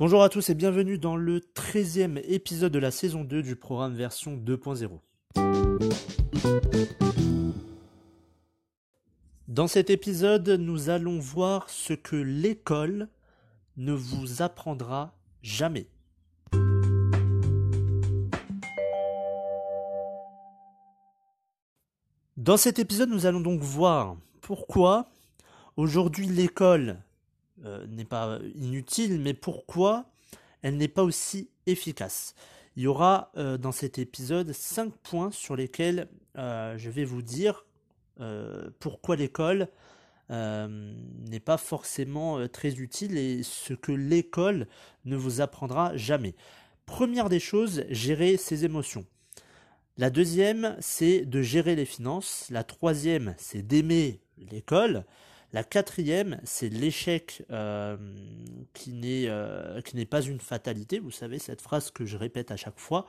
Bonjour à tous et bienvenue dans le 13e épisode de la saison 2 du programme version 2.0. Dans cet épisode, nous allons voir ce que l'école ne vous apprendra jamais. Dans cet épisode, nous allons donc voir pourquoi aujourd'hui l'école euh, n'est pas inutile, mais pourquoi elle n'est pas aussi efficace. Il y aura euh, dans cet épisode 5 points sur lesquels euh, je vais vous dire pourquoi l'école n'est pas forcément très utile et ce que l'école ne vous apprendra jamais. Première des choses, gérer ses émotions. La deuxième, c'est de gérer les finances. La troisième, c'est d'aimer l'école. La quatrième, c'est l'échec euh, euh, qui n'est pas une fatalité. Vous savez, cette phrase que je répète à chaque fois.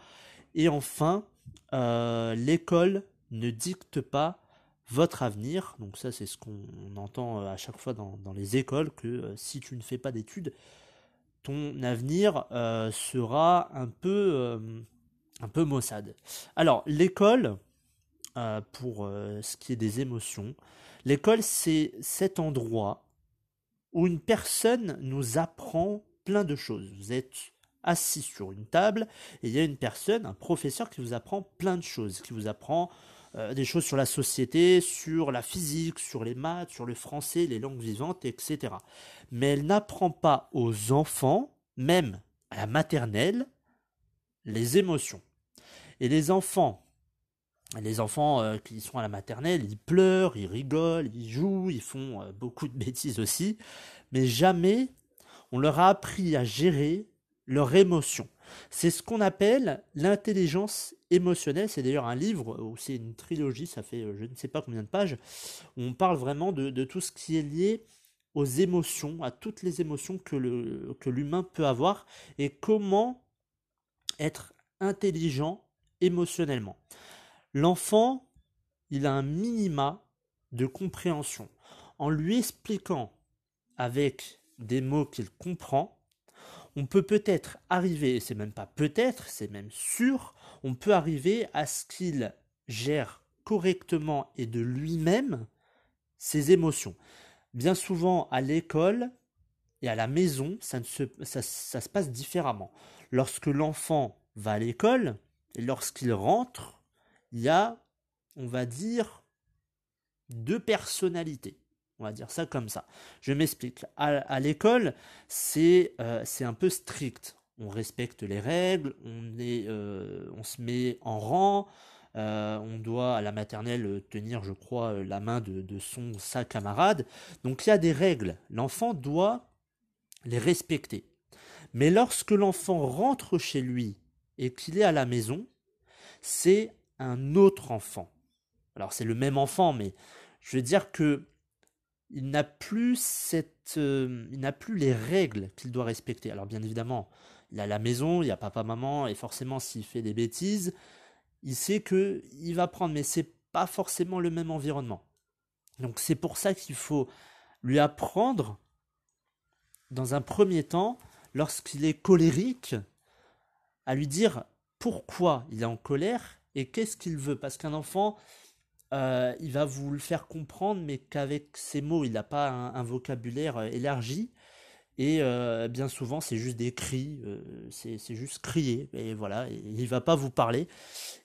Et enfin, euh, l'école ne dicte pas votre avenir. Donc ça, c'est ce qu'on entend à chaque fois dans, les écoles, que si tu ne fais pas d'études, ton avenir sera un peu, un peu maussade. Alors, l'école, pour ce qui est des émotions, L'école, c'est cet endroit où une personne nous apprend plein de choses. Vous êtes assis sur une table et il y a une personne, un professeur qui vous apprend plein de choses, qui vous apprend euh, des choses sur la société, sur la physique, sur les maths, sur le français, les langues vivantes, etc. Mais elle n'apprend pas aux enfants, même à la maternelle, les émotions. Et les enfants les enfants euh, qui sont à la maternelle, ils pleurent, ils rigolent, ils jouent, ils font euh, beaucoup de bêtises aussi, mais jamais on leur a appris à gérer leurs émotions. C'est ce qu'on appelle l'intelligence émotionnelle. C'est d'ailleurs un livre, ou c'est une trilogie, ça fait euh, je ne sais pas combien de pages, où on parle vraiment de, tout ce qui est lié aux émotions, à toutes les émotions que l'humain peut avoir, et comment être intelligent émotionnellement. L'enfant, il a un minima de compréhension. En lui expliquant avec des mots qu'il comprend, on peut peut-être arriver, et c'est même pas peut-être, c'est même sûr, on peut arriver à ce qu'il gère correctement et de lui-même ses émotions. Bien souvent à l'école et à la maison, ça, se, ça se passe différemment. Lorsque l'enfant va à l'école et lorsqu'il rentre, il y a, on va dire, deux personnalités. On va dire ça comme ça. Je m'explique. À, l'école, euh, c'est un peu strict. On respecte les règles, on, est, euh, on se met en rang, euh, on doit à la maternelle tenir, je crois, la main de, de son sa camarade. Donc il y a des règles. L'enfant doit les respecter. Mais lorsque l'enfant rentre chez lui et qu'il est à la maison, c'est un autre enfant. Alors c'est le même enfant, mais je veux dire que il n'a plus cette, euh, il n'a plus les règles qu'il doit respecter. Alors bien évidemment, il a la maison, il y a papa, maman, et forcément s'il fait des bêtises, il sait que il va prendre, mais c'est pas forcément le même environnement. Donc c'est pour ça qu'il faut lui apprendre, dans un premier temps, lorsqu'il est colérique, à lui dire pourquoi il est en colère et qu'est-ce qu'il veut? Parce qu'un enfant, euh, il va vous le faire comprendre, mais qu'avec ses mots, il n'a pas un, vocabulaire euh, élargi. Et euh, bien souvent, c'est juste des cris, c'est juste crier. Et voilà, il ne va pas vous parler.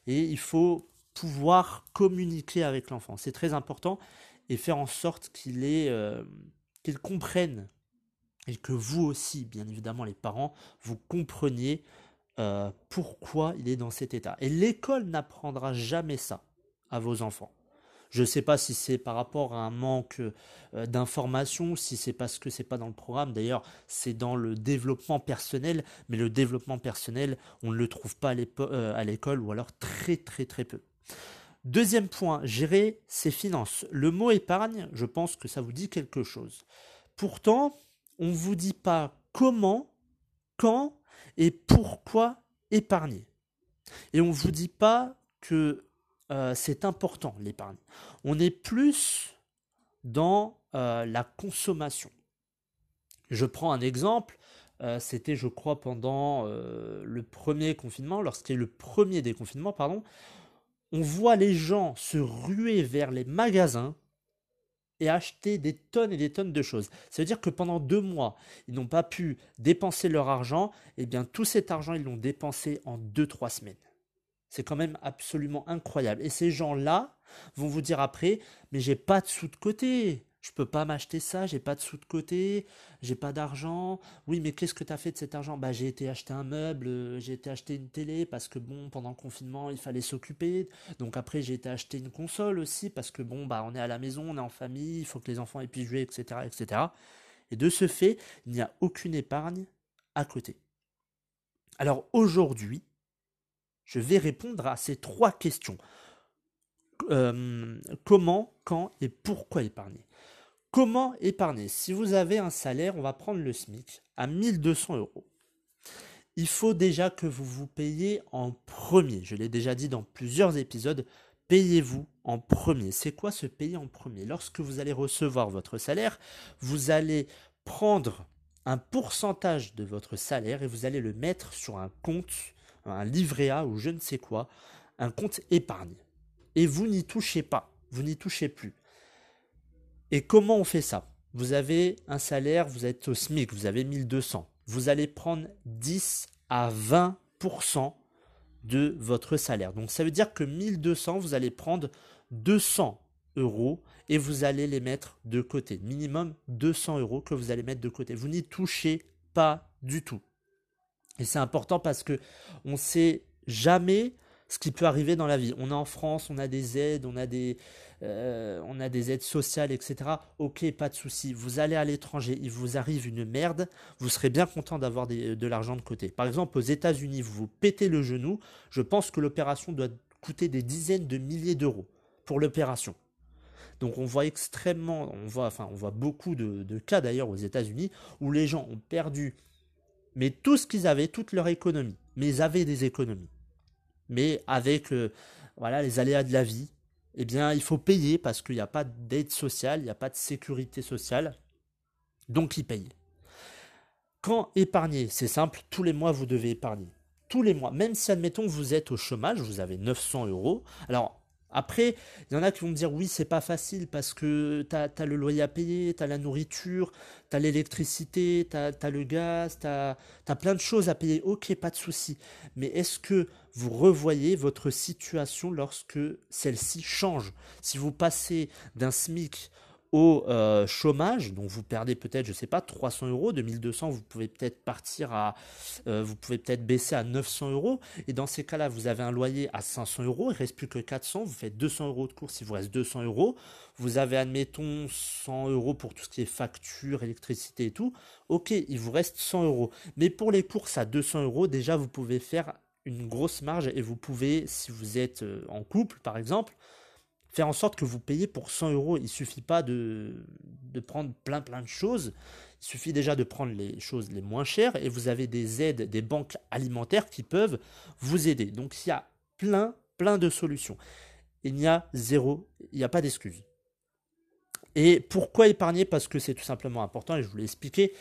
Et il faut pouvoir communiquer avec l'enfant. C'est très important. Et faire en sorte qu'il qu'il comprenne. Et que vous aussi, bien évidemment, les parents, vous compreniez euh, pourquoi il est dans cet état. Et l'école n'apprendra jamais ça à vos enfants. Je ne sais pas si c'est par rapport à un manque euh, d'information, si c'est parce que c'est pas dans le programme. D'ailleurs, c'est dans le développement personnel, mais le développement personnel, on ne le trouve pas euh, à l'école ou alors très très très peu. Deuxième point, gérer ses finances. Le mot épargne, je pense que ça vous dit quelque chose. Pourtant, on ne vous dit pas comment, quand et pourquoi épargner? Et on ne vous dit pas que euh, c'est important l'épargne. On est plus dans euh, la consommation. Je prends un exemple. Euh, c'était, je crois, pendant le premier confinement, lorsqu'il y a le premier déconfinement, pardon. On voit les gens se ruer vers les magasins et acheter des tonnes et des tonnes de choses. Ça veut dire que pendant deux mois, ils n'ont pas pu dépenser leur argent. Et eh bien, tout cet argent, ils l'ont dépensé en deux, trois semaines. C'est quand même absolument incroyable. Et ces gens-là vont vous dire après, mais j'ai pas de sous de côté je peux pas m'acheter ça, j'ai pas de sous de côté, j'ai pas d'argent. Oui, mais qu'est-ce que tu as fait de cet argent? Bah, j'ai été acheter un meuble, euh, j'ai été acheter une télé parce que bon, pendant le confinement, il fallait s'occuper. Donc après, j'ai été acheter une console aussi parce que bon, bah, on est à la maison, on est en famille, il faut que les enfants aient pu jouer, etc., etc. Et de ce fait, il n'y a aucune épargne à côté. Alors aujourd'hui, je vais répondre à ces trois questions. Euh, comment, quand et pourquoi épargner? Comment épargner? Si vous avez un salaire, on va prendre le SMIC à 1200 euros. Il faut déjà que vous vous payiez en premier. Je l'ai déjà dit dans plusieurs épisodes. Payez-vous en premier. C'est quoi se payer en premier? Lorsque vous allez recevoir votre salaire, vous allez prendre un pourcentage de votre salaire et vous allez le mettre sur un compte, un livret A ou je ne sais quoi, un compte épargne. Et vous n'y touchez pas, vous n'y touchez plus. Et comment on fait ça? Vous avez un salaire, vous êtes au SMIC, vous avez 1200. Vous allez prendre 10 à 20% de votre salaire. Donc ça veut dire que 1200, vous allez prendre 200 euros et vous allez les mettre de côté. Minimum 200 euros que vous allez mettre de côté. Vous n'y touchez pas du tout. Et c'est important parce que on ne sait jamais ce qui peut arriver dans la vie. On est en France, on a des aides, on a des, euh, on a des aides sociales, etc. Ok, pas de souci. Vous allez à l'étranger, il vous arrive une merde, vous serez bien content d'avoir de l'argent de côté. Par exemple, aux États-Unis, vous vous pétez le genou, je pense que l'opération doit coûter des dizaines de milliers d'euros pour l'opération. Donc on voit extrêmement, on voit, enfin, on voit beaucoup de, cas d'ailleurs aux États-Unis où les gens ont perdu, mais tout ce qu'ils avaient, toute leur économie. Mais ils avaient des économies. Mais avec euh, voilà les aléas de la vie, eh bien, il faut payer parce qu'il n'y a pas d'aide sociale, il n'y a pas de sécurité sociale. Donc, ils payent. Quand épargner C'est simple, tous les mois, vous devez épargner. Tous les mois. Même si, admettons, vous êtes au chômage, vous avez 900 euros. Alors, après, il y en a qui vont me dire oui, c'est pas facile parce que tu as, le loyer à payer, tu as la nourriture, tu as l'électricité, tu as, le gaz, tu as, as, plein de choses à payer. Ok, pas de souci. Mais est-ce que vous revoyez votre situation lorsque celle-ci change? Si vous passez d'un SMIC au euh, chômage, donc vous perdez peut-être, je sais pas, 300 euros, de 1200, vous pouvez peut-être partir à, euh, vous pouvez peut-être baisser à 900 euros, et dans ces cas-là, vous avez un loyer à 500 euros, il reste plus que 400, vous faites 200 euros de course, il vous reste 200 euros, vous avez, admettons, 100 euros pour tout ce qui est facture, électricité et tout, ok, il vous reste 100 euros. Mais pour les courses à 200 euros, déjà, vous pouvez faire une grosse marge, et vous pouvez, si vous êtes euh, en couple, par exemple, faire en sorte que vous payez pour 100 euros. Il suffit pas de, de prendre plein plein de choses. Il suffit déjà de prendre les choses les moins chères et vous avez des aides des banques alimentaires qui peuvent vous aider. Donc il y a plein plein de solutions. Il n'y a zéro, il n'y a pas d'excuse. Et pourquoi épargner? Parce que c'est tout simplement important, et je vous l'ai expliqué,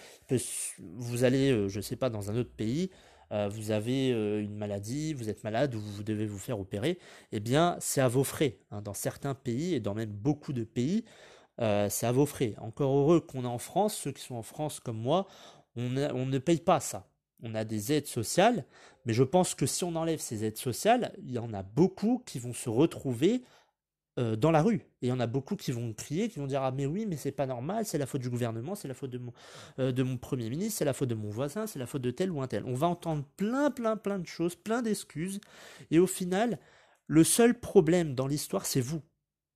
vous allez, euh, je ne sais pas, dans un autre pays, euh, vous avez euh, une maladie, vous êtes malade ou vous devez vous faire opérer, eh bien c'est à vos frais. Hein. Dans certains pays et dans même beaucoup de pays, euh, c'est à vos frais. Encore heureux qu'on est en France, ceux qui sont en France comme moi, on, on ne paye pas ça. On a des aides sociales, mais je pense que si on enlève ces aides sociales, il y en a beaucoup qui vont se retrouver euh, dans la rue. Et il y en a beaucoup qui vont crier, qui vont dire Ah, mais oui, mais c'est pas normal, c'est la faute du gouvernement, c'est la faute de mon, euh, de mon premier ministre, c'est la faute de mon voisin, c'est la faute de tel ou un tel. On va entendre plein, plein, plein de choses, plein d'excuses. Et au final, le seul problème dans l'histoire, c'est vous.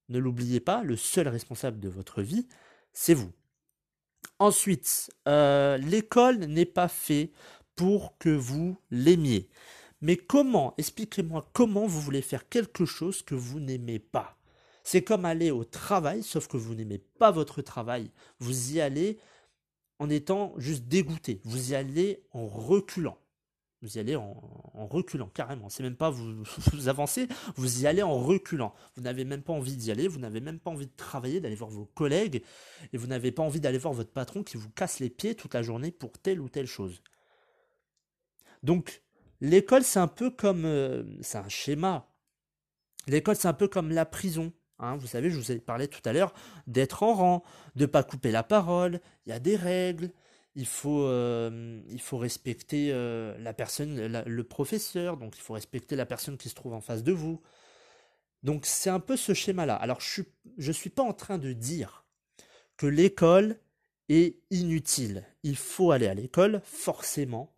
Ne l'oubliez pas, le seul responsable de votre vie, c'est vous. Ensuite, euh, l'école n'est pas fait pour que vous l'aimiez. Mais comment, expliquez-moi comment vous voulez faire quelque chose que vous n'aimez pas c'est comme aller au travail, sauf que vous n'aimez pas votre travail. Vous y allez en étant juste dégoûté. Vous y allez en reculant. Vous y allez en, reculant, carrément. C'est même pas vous, avancez, vous y allez en reculant. Vous n'avez même pas envie d'y aller, vous n'avez même pas envie de travailler, d'aller voir vos collègues, et vous n'avez pas envie d'aller voir votre patron qui vous casse les pieds toute la journée pour telle ou telle chose. Donc, l'école, c'est un peu comme... euh, c'est un schéma. L'école, c'est un peu comme la prison. Hein. vous savez, je vous ai parlé tout à l'heure d'être en rang, de pas couper la parole. Il y a des règles. Il faut, euh, il faut respecter euh, la personne, le professeur. Donc, il faut respecter la personne qui se trouve en face de vous. Donc, c'est un peu ce schéma-là. Alors, je suis, je suis pas en train de dire que l'école est inutile. Il faut aller à l'école, forcément.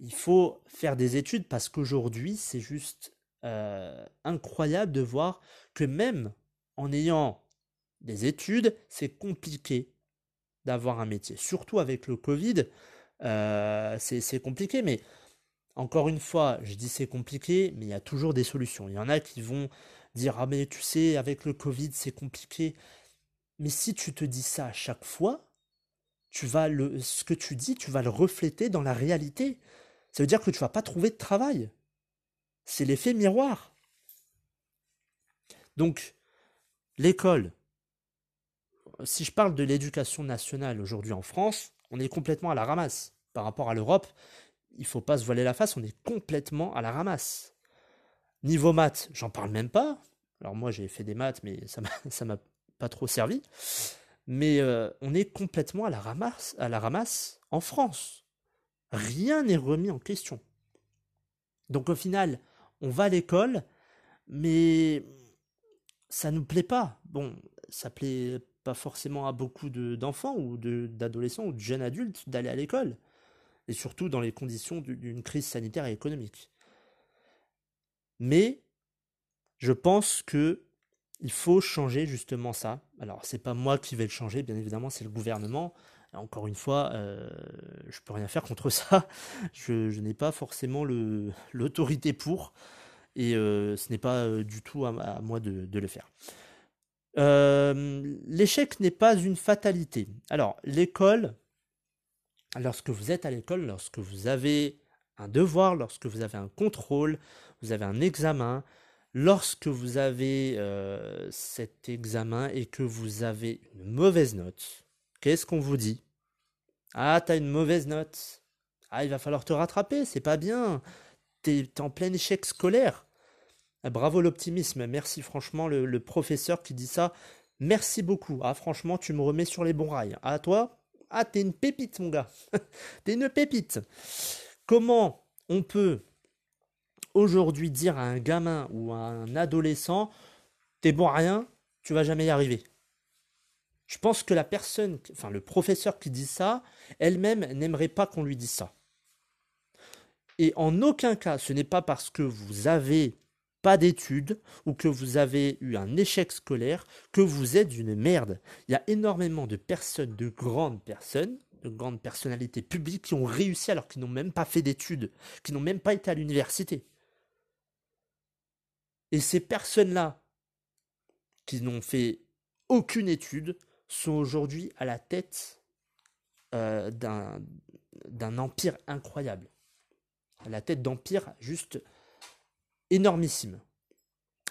Il faut faire des études parce qu'aujourd'hui, c'est juste euh, incroyable de voir que même en ayant des études, c'est compliqué d'avoir un métier. Surtout avec le Covid, euh, c'est compliqué. Mais encore une fois, je dis c'est compliqué, mais il y a toujours des solutions. Il y en a qui vont dire, ah mais tu sais, avec le Covid, c'est compliqué. Mais si tu te dis ça à chaque fois, tu vas le, ce que tu dis, tu vas le refléter dans la réalité. Ça veut dire que tu vas pas trouver de travail. C'est l'effet miroir. Donc, l'école, si je parle de l'éducation nationale aujourd'hui en France, on est complètement à la ramasse. Par rapport à l'Europe, il faut pas se voiler la face, on est complètement à la ramasse. Niveau maths, j'en parle même pas. Alors moi j'ai fait des maths, mais ça ça m'a pas trop servi. Mais euh, on est complètement à la ramasse, à la ramasse en France. Rien n'est remis en question. Donc au final, on va à l'école, mais ça nous plaît pas. Bon, ça plaît pas forcément à beaucoup de- d'enfants ou de- d'adolescents ou de jeunes adultes d'aller à l'école. Et surtout dans les conditions du- d'une crise sanitaire et économique. Mais je pense que il faut changer justement ça. Alors, c'est pas moi qui vais le changer, bien évidemment, c'est le gouvernement. Encore une fois, euh, je peux rien faire contre ça. Je, je n'ai pas forcément l'autorité pour, et ce n'est pas du tout à, moi de, le faire. L'échec n'est pas une fatalité. Alors, l'école, lorsque vous êtes à l'école, lorsque vous avez un devoir, lorsque vous avez un contrôle, vous avez un examen, lorsque vous avez cet examen et que vous avez une mauvaise note, qu'est-ce qu'on vous dit? Ah, t'as une mauvaise note. Ah, il va falloir te rattraper, c'est pas bien. T'es en plein échec scolaire. Ah, bravo l'optimisme, merci franchement le, professeur qui dit ça. Merci beaucoup. Ah, franchement, tu me remets sur les bons rails. Ah, toi? Ah, t'es une pépite, mon gars. t'es une pépite. Comment on peut aujourd'hui dire à un gamin ou à un adolescent, t'es bon à rien, tu vas jamais y arriver? Je pense que la personne, enfin le professeur qui dit ça, elle-même n'aimerait pas qu'on lui dise ça. Et en aucun cas, ce n'est pas parce que vous avez pas d'études ou que vous avez eu un échec scolaire que vous êtes une merde. Il y a énormément de personnes, de grandes personnes, de grandes personnalités publiques qui ont réussi alors qu'ils n'ont même pas fait d'études, qui n'ont même pas été à l'université. Et ces personnes-là, qui n'ont fait aucune étude, sont aujourd'hui à la tête euh, d'un d'un empire incroyable. À la tête d'empire juste énormissime.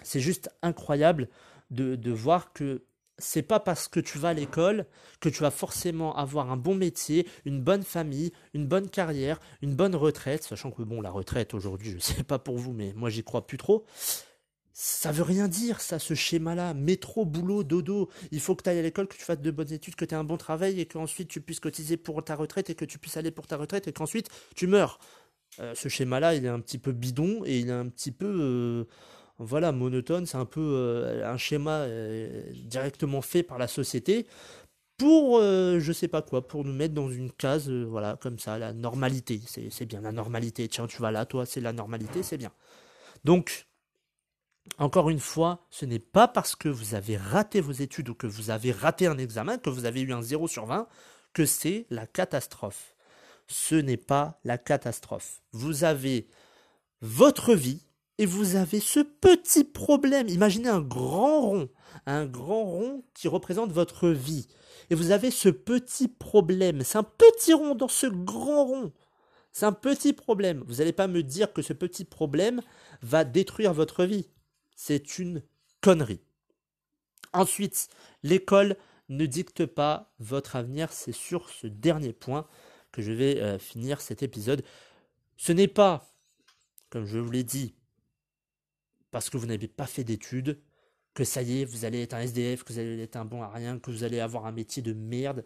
C'est juste incroyable de, de voir que c'est pas parce que tu vas à l'école que tu vas forcément avoir un bon métier, une bonne famille, une bonne carrière, une bonne retraite, sachant que bon, la retraite aujourd'hui, je sais pas pour vous, mais moi j'y crois plus trop. Ça veut rien dire, ça, ce schéma-là. Métro, boulot, dodo. Il faut que tu ailles à l'école, que tu fasses de bonnes études, que tu aies un bon travail et qu'ensuite tu puisses cotiser pour ta retraite et que tu puisses aller pour ta retraite et qu'ensuite tu meurs. Euh, ce schéma-là, il est un petit peu bidon et il est un petit peu, euh, voilà, monotone. C'est un peu euh, un schéma directement fait par la société pour, je sais pas quoi, pour nous mettre dans une case, voilà, comme ça, la normalité. C'est bien, la normalité. Tiens, tu vas là, toi, c'est la normalité, c'est bien. Donc, encore une fois, ce n'est pas parce que vous avez raté vos études ou que vous avez raté un examen, que vous avez eu un 0 sur 20, que c'est la catastrophe. Ce n'est pas la catastrophe. Vous avez votre vie et vous avez ce petit problème. Imaginez un grand rond, un grand rond qui représente votre vie. Et vous avez ce petit problème. C'est un petit rond dans ce grand rond. C'est un petit problème. Vous n'allez pas me dire que ce petit problème va détruire votre vie. C'est une connerie. Ensuite, l'école ne dicte pas votre avenir. C'est sur ce dernier point que je vais euh, finir cet épisode. Ce n'est pas, comme je vous l'ai dit, parce que vous n'avez pas fait d'études, que ça y est, vous allez être un SDF, que vous allez être un bon à rien, que vous allez avoir un métier de merde,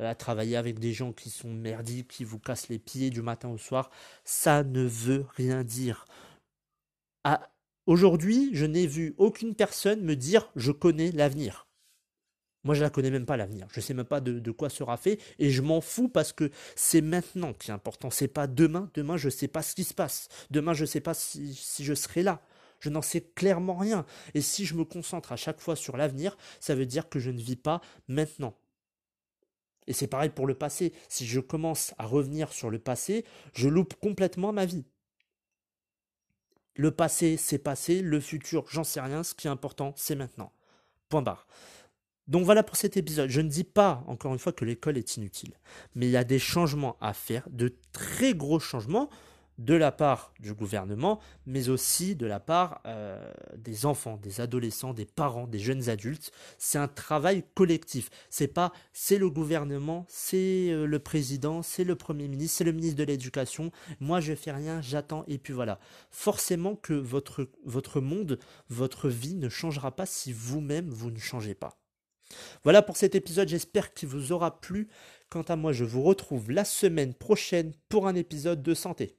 euh, à travailler avec des gens qui sont merdiques, qui vous cassent les pieds du matin au soir. Ça ne veut rien dire. Aujourd'hui, je n'ai vu aucune personne me dire je connais l'avenir. Moi, je ne la connais même pas l'avenir. Je ne sais même pas de, quoi sera fait et je m'en fous parce que c'est maintenant qui est important. C'est pas demain. Demain, je ne sais pas ce qui se passe. Demain, je ne sais pas si, si je serai là. Je n'en sais clairement rien. Et si je me concentre à chaque fois sur l'avenir, ça veut dire que je ne vis pas maintenant. Et c'est pareil pour le passé. Si je commence à revenir sur le passé, je loupe complètement ma vie. Le passé, c'est passé. Le futur, j'en sais rien. Ce qui est important, c'est maintenant. Point barre. Donc voilà pour cet épisode. Je ne dis pas, encore une fois, que l'école est inutile. Mais il y a des changements à faire, de très gros changements de la part du gouvernement, mais aussi de la part euh, des enfants, des adolescents, des parents, des jeunes adultes. C'est un travail collectif. C'est pas c'est le gouvernement, c'est euh, le président, c'est le premier ministre, c'est le ministre de l'éducation. Moi je fais rien, j'attends et puis voilà. Forcément que votre votre monde, votre vie ne changera pas si vous-même vous ne changez pas. Voilà pour cet épisode, j'espère qu'il vous aura plu. Quant à moi, je vous retrouve la semaine prochaine pour un épisode de santé.